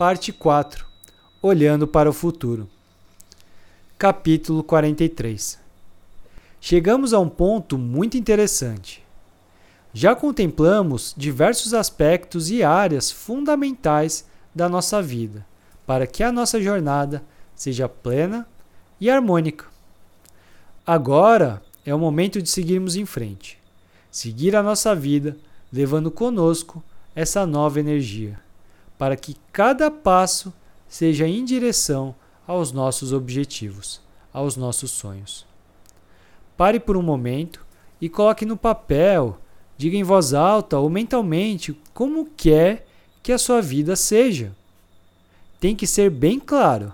Parte 4 Olhando para o futuro. Capítulo 43 Chegamos a um ponto muito interessante. Já contemplamos diversos aspectos e áreas fundamentais da nossa vida para que a nossa jornada seja plena e harmônica. Agora é o momento de seguirmos em frente, seguir a nossa vida levando conosco essa nova energia para que cada passo seja em direção aos nossos objetivos, aos nossos sonhos. Pare por um momento e coloque no papel, diga em voz alta ou mentalmente como quer que a sua vida seja. Tem que ser bem claro.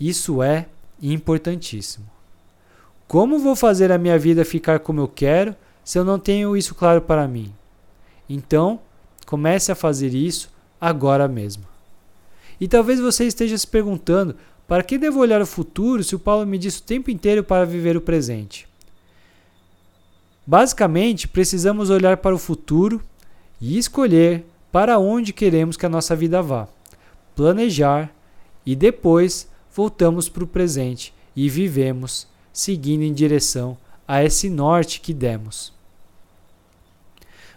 Isso é importantíssimo. Como vou fazer a minha vida ficar como eu quero se eu não tenho isso claro para mim? Então, Comece a fazer isso agora mesmo. E talvez você esteja se perguntando: para que devo olhar o futuro se o Paulo me disse o tempo inteiro para viver o presente? Basicamente, precisamos olhar para o futuro e escolher para onde queremos que a nossa vida vá, planejar e depois voltamos para o presente e vivemos seguindo em direção a esse norte que demos.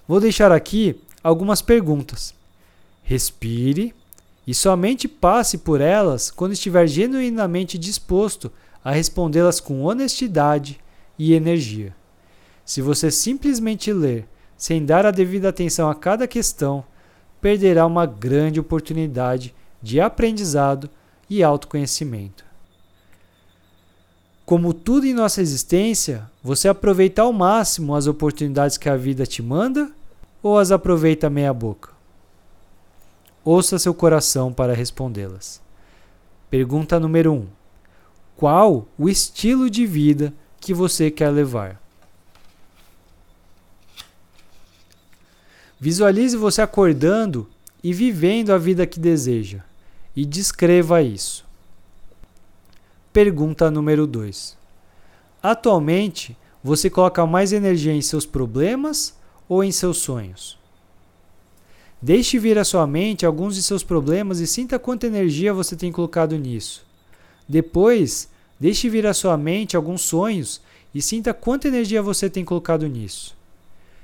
Vou deixar aqui algumas perguntas. Respire e somente passe por elas quando estiver genuinamente disposto a respondê-las com honestidade e energia. Se você simplesmente ler sem dar a devida atenção a cada questão, perderá uma grande oportunidade de aprendizado e autoconhecimento. Como tudo em nossa existência, você aproveita ao máximo as oportunidades que a vida te manda ou as aproveita meia boca? Ouça seu coração para respondê-las. Pergunta número 1. Um, qual o estilo de vida que você quer levar? Visualize você acordando e vivendo a vida que deseja e descreva isso. Pergunta número 2. Atualmente, você coloca mais energia em seus problemas ou em seus sonhos. Deixe vir à sua mente alguns de seus problemas e sinta quanta energia você tem colocado nisso. Depois, deixe vir à sua mente alguns sonhos e sinta quanta energia você tem colocado nisso.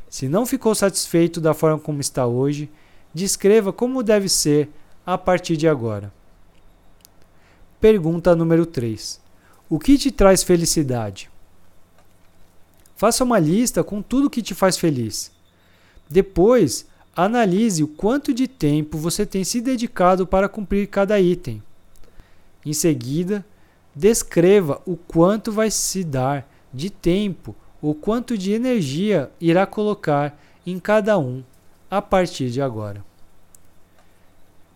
Se não ficou satisfeito da forma como está hoje, descreva como deve ser a partir de agora. Pergunta número 3. O que te traz felicidade? Faça uma lista com tudo que te faz feliz. Depois, analise o quanto de tempo você tem se dedicado para cumprir cada item. Em seguida, descreva o quanto vai se dar de tempo ou quanto de energia irá colocar em cada um a partir de agora.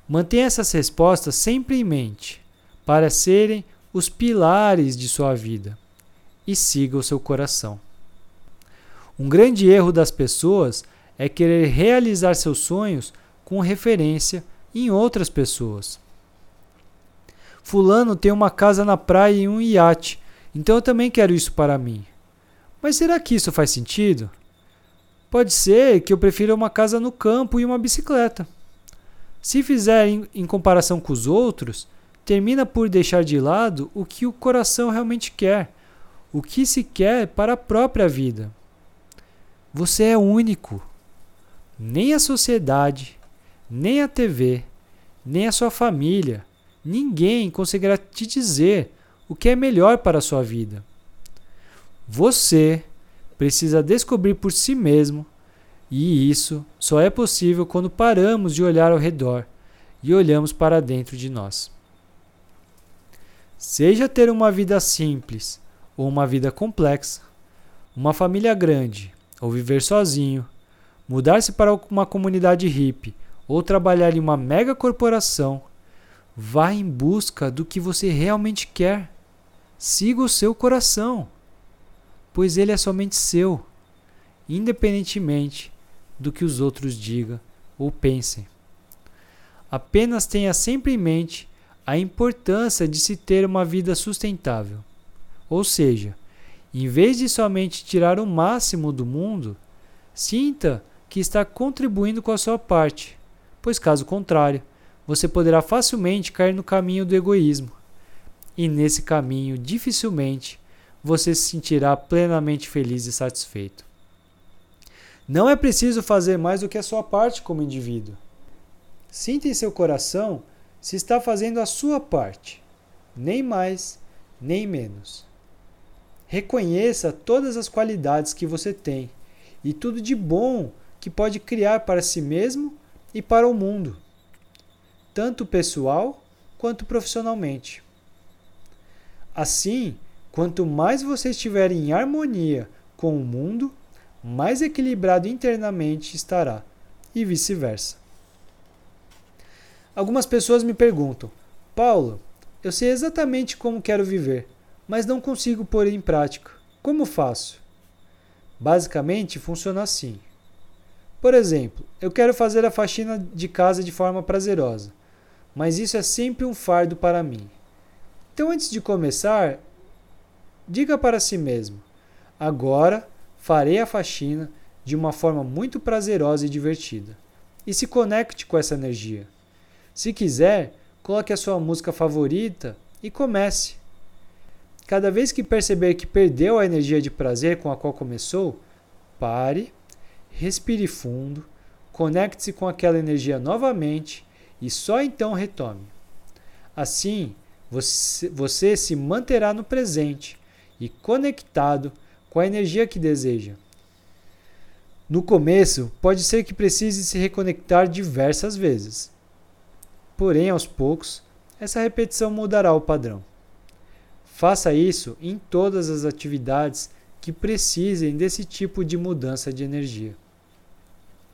Mantenha essas respostas sempre em mente, para serem os pilares de sua vida, e siga o seu coração. Um grande erro das pessoas é querer realizar seus sonhos com referência em outras pessoas. Fulano tem uma casa na praia e um iate, então eu também quero isso para mim. Mas será que isso faz sentido? Pode ser que eu prefira uma casa no campo e uma bicicleta. Se fizer em, em comparação com os outros, termina por deixar de lado o que o coração realmente quer, o que se quer para a própria vida. Você é único. Nem a sociedade, nem a TV, nem a sua família, ninguém conseguirá te dizer o que é melhor para a sua vida. Você precisa descobrir por si mesmo, e isso só é possível quando paramos de olhar ao redor e olhamos para dentro de nós. Seja ter uma vida simples ou uma vida complexa, uma família grande ou viver sozinho, mudar-se para uma comunidade hippie ou trabalhar em uma mega corporação, vá em busca do que você realmente quer. Siga o seu coração, pois ele é somente seu, independentemente do que os outros digam ou pensem. Apenas tenha sempre em mente a importância de se ter uma vida sustentável. Ou seja, em vez de somente tirar o máximo do mundo, sinta que está contribuindo com a sua parte, pois caso contrário, você poderá facilmente cair no caminho do egoísmo. E nesse caminho, dificilmente você se sentirá plenamente feliz e satisfeito. Não é preciso fazer mais do que a sua parte como indivíduo. Sinta em seu coração se está fazendo a sua parte, nem mais, nem menos. Reconheça todas as qualidades que você tem e tudo de bom que pode criar para si mesmo e para o mundo, tanto pessoal quanto profissionalmente. Assim, quanto mais você estiver em harmonia com o mundo, mais equilibrado internamente estará, e vice-versa. Algumas pessoas me perguntam: Paulo, eu sei exatamente como quero viver, mas não consigo pôr em prática. Como faço? Basicamente, funciona assim. Por exemplo, eu quero fazer a faxina de casa de forma prazerosa, mas isso é sempre um fardo para mim. Então, antes de começar, diga para si mesmo: agora farei a faxina de uma forma muito prazerosa e divertida. E se conecte com essa energia. Se quiser, coloque a sua música favorita e comece. Cada vez que perceber que perdeu a energia de prazer com a qual começou, pare, respire fundo, conecte-se com aquela energia novamente e só então retome. Assim, você, você se manterá no presente e conectado com a energia que deseja. No começo, pode ser que precise se reconectar diversas vezes. Porém, aos poucos, essa repetição mudará o padrão. Faça isso em todas as atividades que precisem desse tipo de mudança de energia.